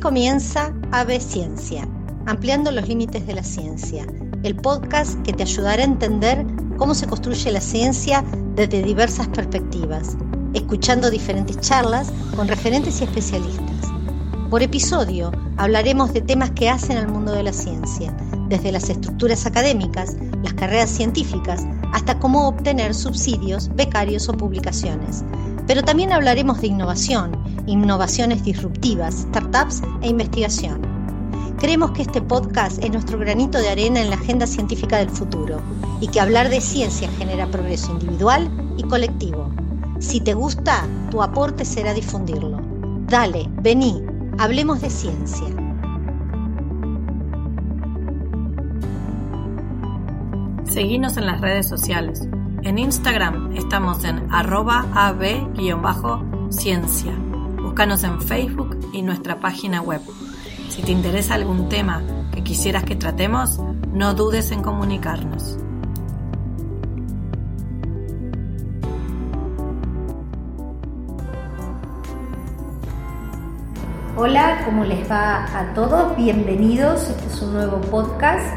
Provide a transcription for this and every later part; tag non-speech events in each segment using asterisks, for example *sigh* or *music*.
comienza Ave Ciencia, ampliando los límites de la ciencia, el podcast que te ayudará a entender cómo se construye la ciencia desde diversas perspectivas, escuchando diferentes charlas con referentes y especialistas. Por episodio hablaremos de temas que hacen al mundo de la ciencia, desde las estructuras académicas, las carreras científicas, hasta cómo obtener subsidios, becarios o publicaciones. Pero también hablaremos de innovación, innovaciones disruptivas, startups e investigación. Creemos que este podcast es nuestro granito de arena en la agenda científica del futuro y que hablar de ciencia genera progreso individual y colectivo. Si te gusta, tu aporte será difundirlo. Dale, vení, hablemos de ciencia. Seguinos en las redes sociales. En Instagram estamos en arroba ab-ciencia. Búscanos en Facebook y nuestra página web. Si te interesa algún tema que quisieras que tratemos, no dudes en comunicarnos. Hola, ¿cómo les va a todos? Bienvenidos, este es un nuevo podcast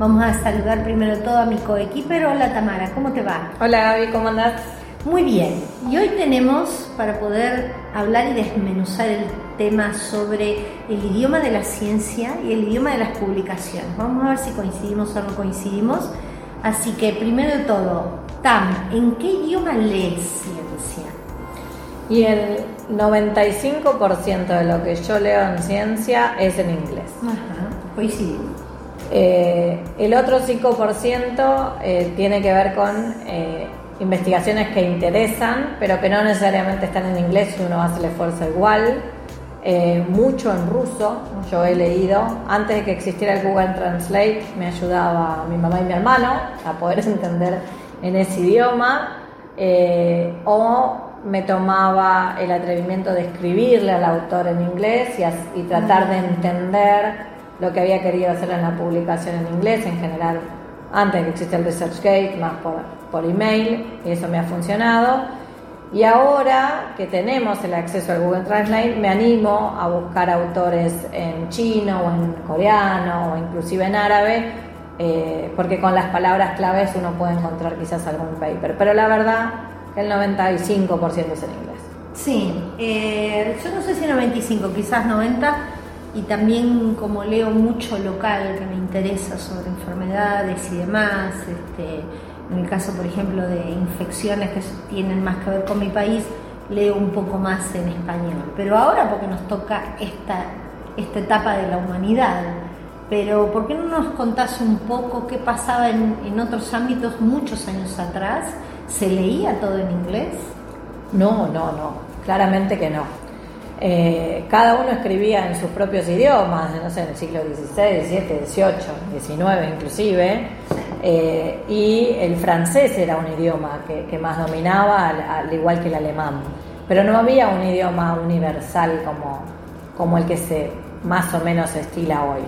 Vamos a saludar primero todo a mi coequiper. Hola Tamara, ¿cómo te va? Hola Gaby, ¿cómo andás? Muy bien. Y hoy tenemos para poder hablar y desmenuzar el tema sobre el idioma de la ciencia y el idioma de las publicaciones. Vamos a ver si coincidimos o no coincidimos. Así que primero de todo, Tam, ¿en qué idioma lees ciencia? Y el 95% de lo que yo leo en ciencia es en inglés. Ajá, coincidimos. Eh, el otro 5% eh, tiene que ver con eh, investigaciones que interesan, pero que no necesariamente están en inglés y uno hace el esfuerzo igual. mucho en ruso, yo he leído, antes de que existiera el Google Translate, me ayudaba mi mamá y mi hermano a poder *laughs* entender en ese idioma, o me tomaba el atrevimiento de escribirle al autor en inglés y tratar de entender lo que había querido hacer en la publicación en inglés en general, antes de que exista el ResearchGate, más por, por email, y eso me ha funcionado. Y ahora que tenemos el acceso al Google Translate, me animo a buscar autores en chino o en coreano o inclusive en árabe, eh, porque con las palabras claves uno puede encontrar quizás algún paper. Pero la verdad que el 95% es en inglés. Sí, eh, yo no sé si 95, quizás 90 y también como leo mucho local que me interesa sobre enfermedades y demás, este, en el caso por ejemplo de infecciones que tienen más que ver con mi país, leo un poco más en español. Pero ahora porque nos toca esta, esta etapa de la humanidad, pero ¿por qué no nos contás un poco qué pasaba en, en otros ámbitos muchos años atrás? ¿Se leía todo en inglés? No, no, no, claramente que no. Eh, cada uno escribía en sus propios idiomas, no sé, en el siglo XVI, XVII, XVIII, XIX inclusive, eh, y el francés era un idioma que, más dominaba, al, igual que el alemán, pero no había un idioma universal como, como el que se más o menos estila hoy.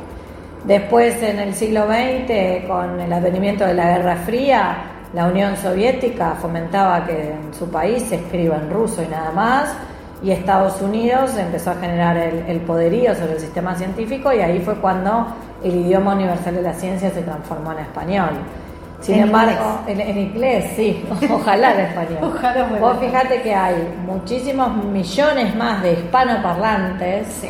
Después, en el siglo XX, con el advenimiento de la Guerra Fría, la Unión Soviética fomentaba que en su país se escriba en ruso y nada más, y Estados Unidos empezó a generar el, poderío sobre el sistema científico y ahí fue cuando el idioma universal de la ciencia se transformó en español. Sin embargo, En, inglés, sí, *laughs* ojalá en español. ojalá Vos fíjate que hay muchísimos millones más de hispanoparlantes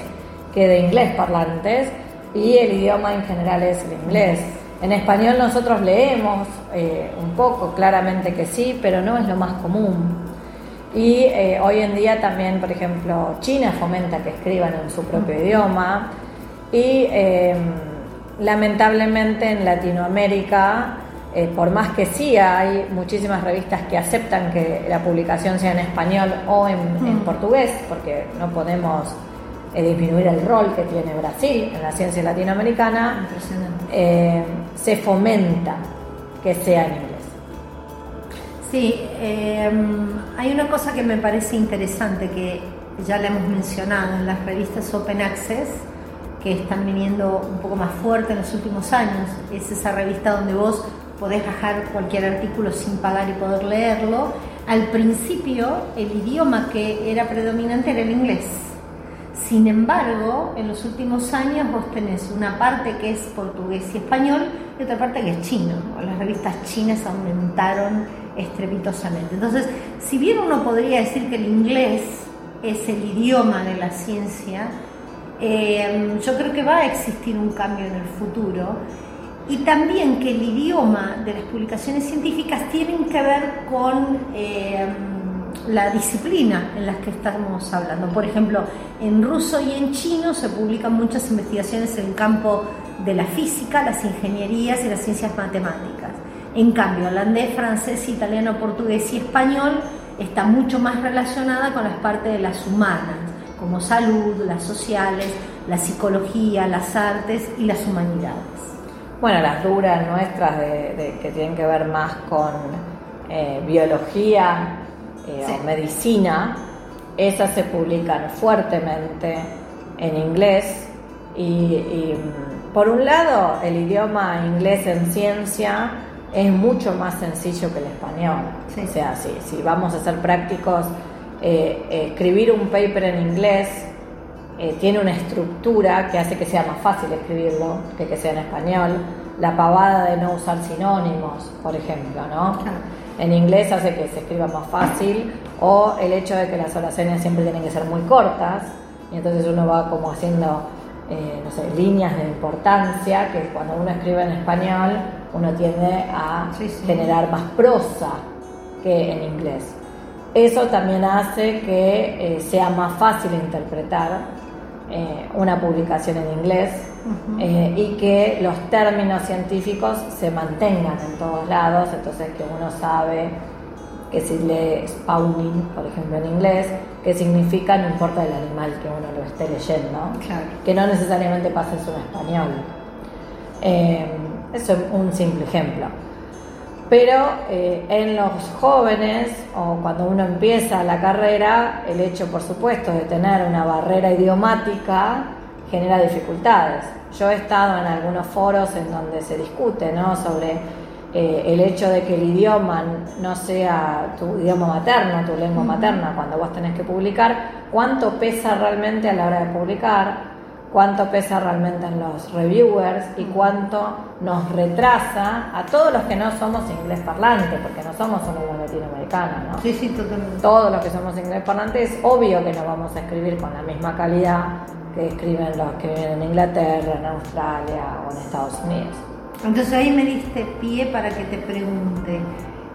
que de inglés parlantes y el idioma en general es el inglés. En español nosotros leemos eh, un poco, claramente que sí, pero no es lo más común. Y eh, hoy en día también, por ejemplo, China fomenta que escriban en su propio idioma. Y em, lamentablemente en Latinoamérica, eh, por más que sí hay muchísimas revistas que aceptan que la publicación sea en español o en, portugués, porque no podemos eh, disminuir el rol que tiene Brasil en la ciencia latinoamericana, se fomenta que sea en inglés. Sí, em, hay una cosa que me parece interesante que ya le hemos mencionado en las revistas Open Access, que están viniendo un poco más fuerte en los últimos años. Es esa revista donde vos podés bajar cualquier artículo sin pagar y poder leerlo. Al principio el idioma que era predominante era el inglés. Sin embargo, en los últimos años vos tenés una parte que es portugués y español y otra parte que es chino. Las revistas chinas aumentaron estrepitosamente. Entonces, si bien uno podría decir que el inglés es el idioma de la ciencia, eh, yo creo que va a existir un cambio en el futuro y también que el idioma de las publicaciones científicas tienen que ver con eh, la disciplina en las que estamos hablando. Por ejemplo, en ruso y en chino se publican muchas investigaciones en el campo de la física, las ingenierías y las ciencias matemáticas. En cambio, holandés, francés, italiano, portugués y español está mucho más relacionada con las partes de las humanas, como salud, las sociales, la psicología, las artes y las humanidades. Bueno, las duras nuestras que tienen que ver más con eh, biología eh, o medicina, esas se publican fuertemente en inglés y, mm, por un lado el idioma inglés en ciencia es mucho más sencillo que el español. O sea, si, si, vamos a ser prácticos, eh, escribir un paper en inglés eh, tiene una estructura que hace que sea más fácil escribirlo que que sea en español. La pavada de no usar sinónimos, por ejemplo, ¿no? En inglés hace que se escriba más fácil o el hecho de que las oraciones siempre tienen que ser muy cortas y entonces uno va como haciendo, eh, no sé, líneas de importancia que cuando uno escribe en español uno tiende a generar más prosa que en inglés. Eso también hace que eh, sea más fácil interpretar eh, una publicación en inglés eh, y que los términos científicos se mantengan en todos lados, entonces que uno sabe que si lee spawning, por ejemplo, en inglés, qué significa, no importa el animal que uno lo esté leyendo, que no necesariamente pasa eso en español. Eh, eso es un simple ejemplo. Pero eh, en los jóvenes o cuando uno empieza la carrera, el hecho, por supuesto, de tener una barrera idiomática genera dificultades. Yo he estado en algunos foros en donde se discute ¿no? sobre eh, el hecho de que el idioma no sea tu idioma materno, tu lengua materna, cuando vos tenés que publicar, cuánto pesa realmente a la hora de publicar, cuánto pesa realmente en los reviewers y cuánto nos retrasa a todos los que no somos inglés parlantes, porque no somos un latinoamericano, ¿no? Sí, sí, totalmente. Todos los que somos inglés parlantes, es obvio que no vamos a escribir con la misma calidad que escriben los que viven en Inglaterra, en Australia o en Estados Unidos. Entonces ahí me diste pie para que te pregunte,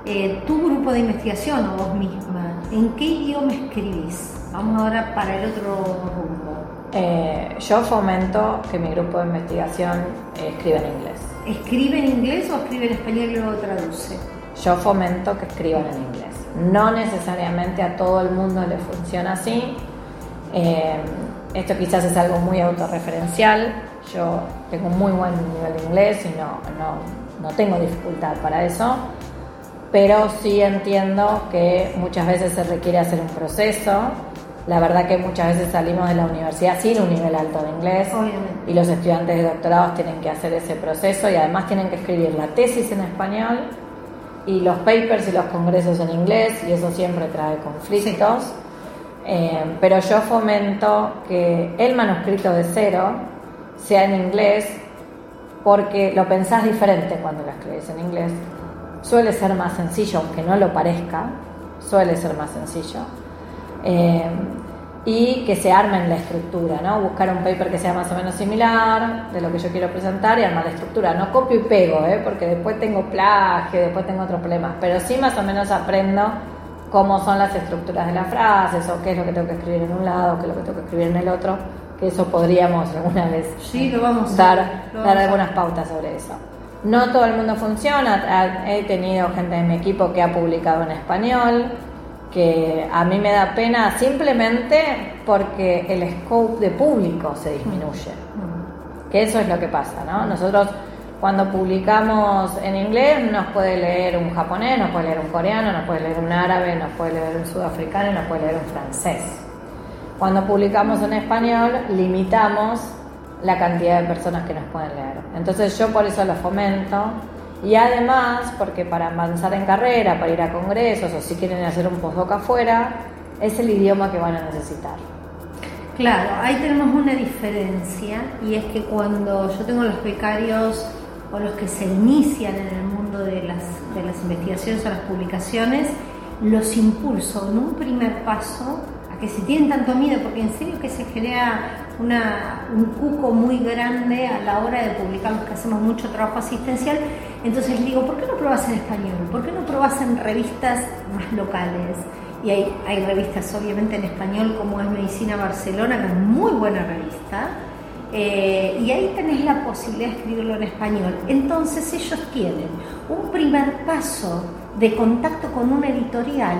eh, tu grupo de investigación o vos misma, ¿en qué idioma escribís? Vamos ahora para el otro rumbo. Eh, yo fomento que mi grupo de investigación escriba en inglés. ¿Escribe en inglés o escribe en español y luego traduce? Yo fomento que escriban en inglés. No necesariamente a todo el mundo le funciona así. Esto quizás es algo muy autorreferencial. Yo tengo un muy buen nivel de inglés y no, no, no tengo dificultad para eso. Pero sí entiendo que muchas veces se requiere hacer un proceso la verdad que muchas veces salimos de la universidad sin un nivel alto de inglés y los estudiantes de doctorados tienen que hacer ese proceso y además tienen que escribir la tesis en español y los papers y los congresos en inglés y eso siempre trae conflictos. Eh, pero yo fomento que el manuscrito de cero sea en inglés porque lo pensás diferente cuando lo escribes en inglés. Suele ser más sencillo, aunque no lo parezca, suele ser más sencillo. Eh, y que se armen la estructura, ¿no? Buscar un paper que sea más o menos similar de lo que yo quiero presentar y armar la estructura. No copio y pego, ¿eh? porque después tengo plagio, después tengo otros problemas, pero sí más o menos aprendo cómo son las estructuras de las frases o qué es lo que tengo que escribir en un lado, qué es lo que tengo que escribir en el otro, que eso podríamos alguna vez sí, lo vamos dar, dar algunas pautas sobre eso. No todo el mundo funciona, he tenido gente de mi equipo que ha publicado en español, que a mí me da pena simplemente porque el scope de público se disminuye. Que eso es lo que pasa, ¿no? Nosotros cuando publicamos en inglés nos puede leer un japonés, nos puede leer un coreano, nos puede leer un árabe, nos puede leer un sudafricano nos puede leer un francés. Cuando publicamos en español limitamos la cantidad de personas que nos pueden leer. Entonces yo por eso lo fomento y además, porque para avanzar en carrera, para ir a congresos o si quieren hacer un postdoc afuera, es el idioma que van a necesitar. Claro, ahí tenemos una diferencia y es que cuando yo tengo los becarios o los que se inician en el mundo de las, de las investigaciones o las publicaciones, los impulso en un primer paso a que si tienen tanto miedo, porque en serio que se genera una, un cuco muy grande a la hora de publicar, los que hacemos mucho trabajo asistencial, entonces digo, ¿por qué no probas en español? ¿Por qué no probas en revistas más locales? Y hay, hay revistas obviamente en español como es Medicina Barcelona, que es muy buena revista, eh, y ahí tenés la posibilidad de escribirlo en español. Entonces ellos tienen un primer paso de contacto con una editorial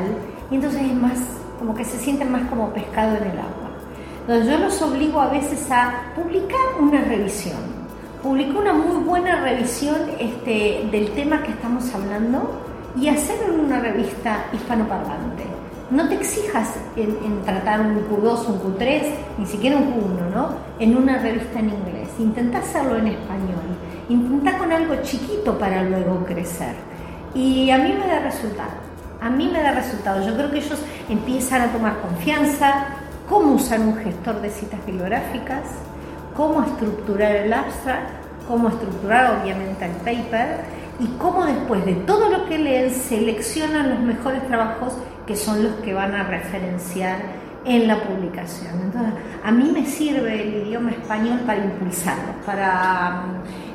y entonces es más, como que se sienten más como pescado en el agua. Entonces yo los obligo a veces a publicar una revisión. Publicó una muy buena revisión este, del tema que estamos hablando y hacerlo en una revista hispanoparlante. No te exijas en, tratar un Q2, un Q3, ni siquiera un Q1, ¿no? En una revista en inglés. Intenta hacerlo en español. Intenta con algo chiquito para luego crecer. Y a mí me da resultado. A mí me da resultado. Yo creo que ellos empiezan a tomar confianza, cómo usar un gestor de citas bibliográficas, cómo estructurar el abstract, cómo estructurar obviamente el paper y cómo después de todo lo que leen seleccionan los mejores trabajos que son los que van a referenciar en la publicación. Entonces, a mí me sirve el idioma español para impulsarlos, para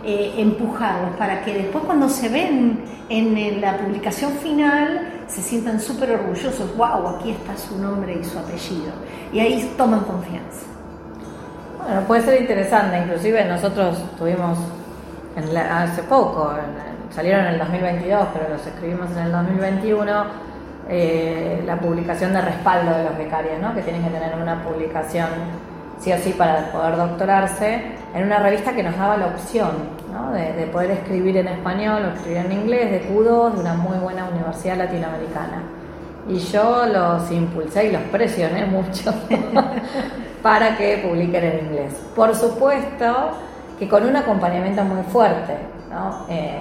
eh, empujarlos, para que después cuando se ven en, la publicación final se sientan súper orgullosos, wow, aquí está su nombre y su apellido. Y ahí toman confianza. Bueno, puede ser interesante, inclusive nosotros tuvimos hace poco, salieron en el 2022, pero los escribimos en el 2021 eh, la publicación de respaldo de los becarios, ¿no? que tienen que tener una publicación sí o sí para poder doctorarse, en una revista que nos daba la opción ¿no? de, poder escribir en español o escribir en inglés, de Q2, de una muy buena universidad latinoamericana. Y yo los impulsé y los presioné *laughs* mucho *laughs* para que publiquen en inglés. Por supuesto que con un acompañamiento muy fuerte. ¿no? Eh,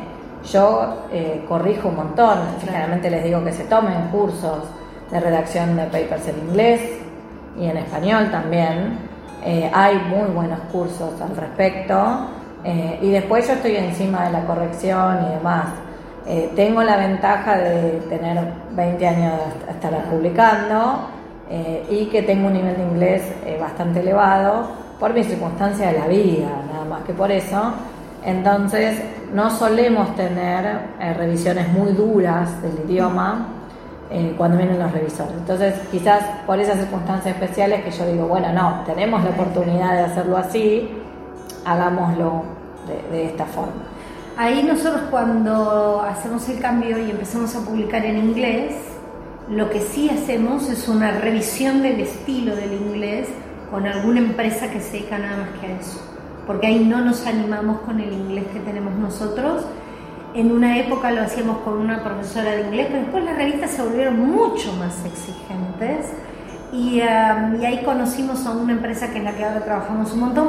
yo eh, corrijo un montón, generalmente les digo que se tomen cursos de redacción de papers en inglés y en español también. Eh, hay muy buenos cursos al respecto eh, y después yo estoy encima de la corrección y demás. tengo la ventaja de tener 20 años de estar publicando y que tengo un nivel de inglés bastante elevado por mis circunstancias de la vida, nada más que por eso. Entonces, no solemos tener eh, revisiones muy duras del idioma eh, cuando vienen los revisores. Entonces, quizás por esas circunstancias especiales que yo digo, bueno, no, tenemos la oportunidad de hacerlo así, hagámoslo de, esta forma. Ahí nosotros cuando hacemos el cambio y empezamos a publicar en inglés, lo que sí hacemos es una revisión del estilo del inglés con alguna empresa que se dedica nada más que a eso porque ahí no nos animamos con el inglés que tenemos nosotros. En una época lo hacíamos con una profesora de inglés, pero después las revistas se volvieron mucho más exigentes y, um, ahí conocimos a una empresa que en la que ahora trabajamos un montón,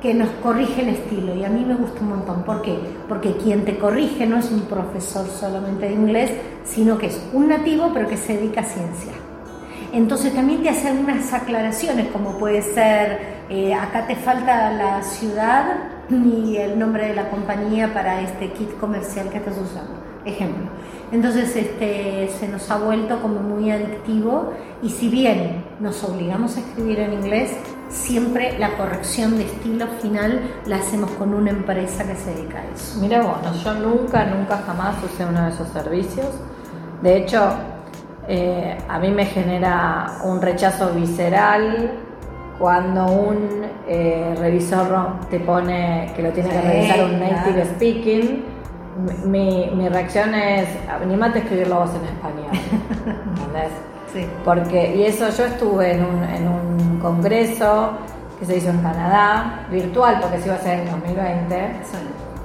que nos corrige el estilo y a mí me gusta un montón. ¿Por qué? Porque quien te corrige no es un profesor solamente de inglés, sino que es un nativo pero que se dedica a ciencia. Entonces también te hacen unas aclaraciones como puede ser eh, acá te falta la ciudad y el nombre de la compañía para este kit comercial que estás usando, ejemplo. Entonces este, se nos ha vuelto como muy adictivo y si bien nos obligamos a escribir en inglés, siempre la corrección de estilo final la hacemos con una empresa que se dedica a eso. Mira bueno, yo nunca, nunca jamás usé uno de esos servicios. De hecho, eh, a mí me genera un rechazo visceral cuando un eh, revisor te pone que lo tiene que revisar un native speaking, mi, mi, reacción es, animate a escribirlo vos en español. ¿Entendés? *laughs* Sí. Porque, y eso yo estuve en un, en un congreso que se hizo en Canadá, virtual, porque se iba a hacer en 2020,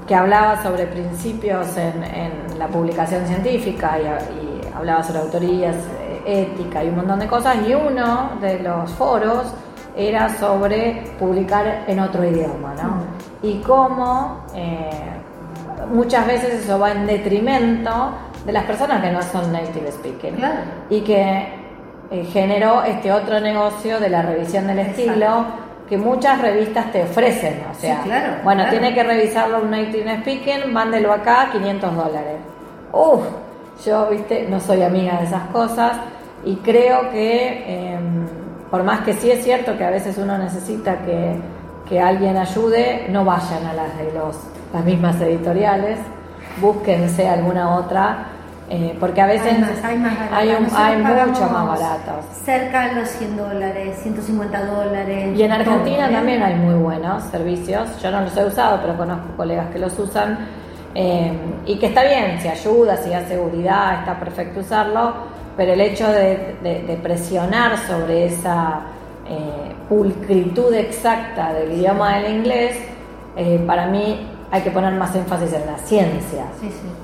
que hablaba sobre principios en, en la publicación científica y, y, hablaba sobre autorías, eh, ética y un montón de cosas, y uno de los foros era sobre publicar en otro idioma, ¿no? Y cómo eh, muchas veces eso va en detrimento de las personas que no son native speaking. Y que eh, generó este otro negocio de la revisión del estilo que muchas revistas te ofrecen. O sea, bueno, tiene que revisarlo un native speaking, mándelo acá, 500 dólares. Uf, yo, viste, no soy amiga de esas cosas y creo que, em, por más que sí es cierto que a veces uno necesita que, que alguien ayude, no vayan a las de los, las mismas editoriales, búsquense alguna otra eh, porque a veces hay, más, hay, mucho más baratos. Cerca de los 100 dólares, 150 dólares. Y en Argentina también hay muy buenos servicios. Yo no los he usado, pero conozco colegas que los usan. Eh, y que está bien, si ayuda, si da seguridad, está perfecto usarlo. Pero el hecho de, presionar sobre esa eh, pulcritud exacta del idioma del inglés, para mí hay que poner más énfasis en la ciencia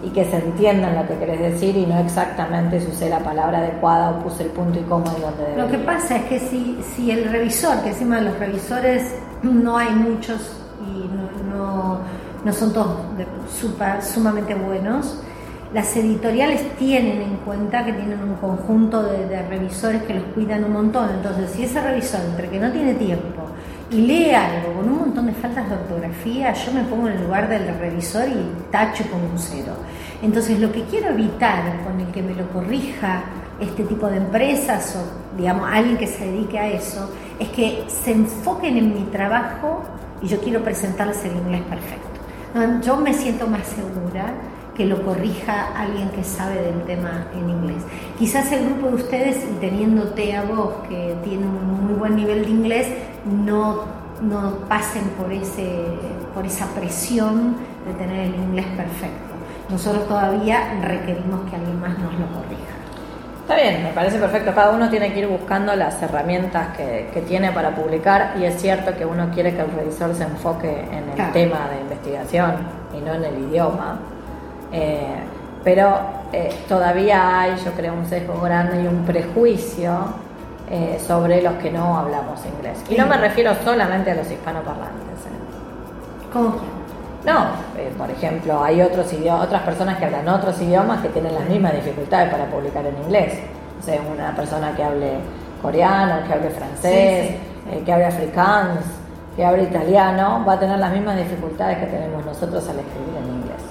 y que se entiendan lo que querés decir y no exactamente si usé la palabra adecuada o puse el punto y coma en donde debería. Lo que pasa es que si, si el revisor, que encima de los revisores no hay muchos y no, no, son todos super, sumamente buenos, las editoriales tienen en cuenta que tienen un conjunto de, de revisores que los cuidan un montón. Entonces, si ese revisor, entre que no tiene tiempo, y lee algo con un montón de faltas de ortografía, yo me pongo en el lugar del revisor y tacho con un cero. Entonces lo que quiero evitar con el que me lo corrija este tipo de empresas o digamos alguien que se dedique a eso, es que se enfoquen en mi trabajo y yo quiero presentarles el inglés perfecto. Yo me siento más segura que lo corrija alguien que sabe del tema en inglés. Quizás el grupo de ustedes, teniéndote a vos que tiene un muy buen nivel de inglés, no, no pasen por, ese, por esa presión de tener el inglés perfecto. Nosotros todavía requerimos que alguien más nos lo corrija. Está bien, me parece perfecto. Cada uno tiene que ir buscando las herramientas que, que tiene para publicar y es cierto que uno quiere que el revisor se enfoque en el tema de investigación y no en el idioma. Eh, pero eh, todavía hay, yo creo, un sesgo grande y un prejuicio eh, sobre los que no hablamos inglés. Y no me refiero solamente a los hispanoparlantes. ¿Cómo No, por ejemplo, hay otros idiomas, otras personas que hablan otros idiomas que tienen las mismas dificultades para publicar en inglés. O sea, una persona que hable coreano, que hable francés, que hable afrikaans, que hable italiano, va a tener las mismas dificultades que tenemos nosotros al escribir en inglés.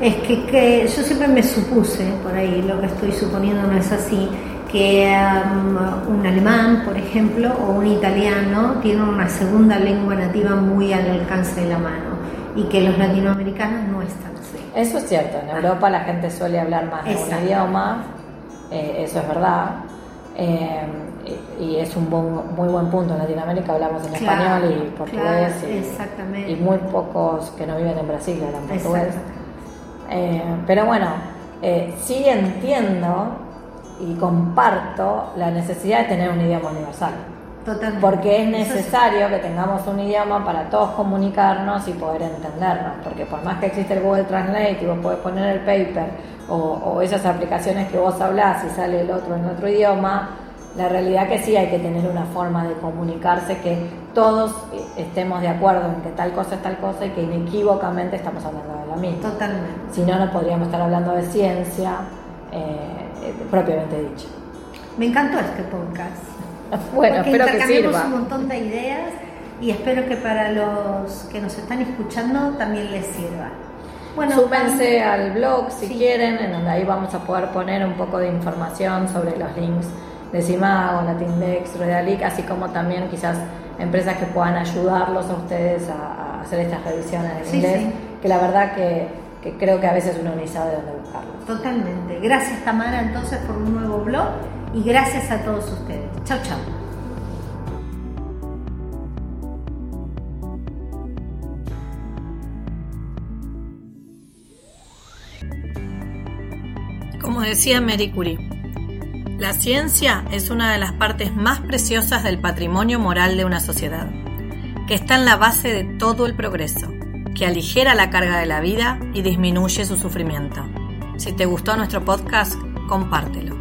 Es que, que, yo siempre me supuse, por ahí lo que estoy suponiendo no es así, que um, un alemán, por ejemplo, o un italiano tienen una segunda lengua nativa muy al alcance de la mano y que los latinoamericanos no están así. Eso es cierto, en Europa la gente suele hablar más de un idioma, eh, eso es verdad. Eh, y es un muy buen punto. En Latinoamérica hablamos en español y portugués y, y, muy pocos que no viven en Brasil hablan portugués. Eh, pero bueno, eh, sí entiendo y comparto la necesidad de tener un idioma universal. Totalmente. Porque es necesario que tengamos un idioma para todos comunicarnos y poder entendernos. Porque por más que existe el Google Translate y vos podés poner el paper o, o esas aplicaciones que vos hablás y sale el otro en otro idioma, la realidad que sí hay que tener una forma de comunicarse que todos estemos de acuerdo en que tal cosa es tal cosa y que inequívocamente estamos hablando de lo mismo. Totalmente. Si no, no podríamos estar hablando de ciencia eh, propiamente dicho. Me encantó este podcast. Bueno, espero que sirva. un montón de ideas y espero que para los que nos están escuchando también les sirva. Bueno, Súmense al blog si quieren, en donde ahí vamos a poder poner un poco de información sobre los links de Simago, Latindex, Redalic, así como también quizás empresas que puedan ayudarlos a ustedes a, hacer estas revisiones en inglés, que la verdad que, creo que a veces uno ni sabe dónde buscarlo. Totalmente. Gracias Tamara entonces por un nuevo blog y gracias a todos ustedes. Chao, chao. Como decía Mary Curie, la ciencia es una de las partes más preciosas del patrimonio moral de una sociedad, que está en la base de todo el progreso, que aligera la carga de la vida y disminuye su sufrimiento. Si te gustó nuestro podcast, compártelo.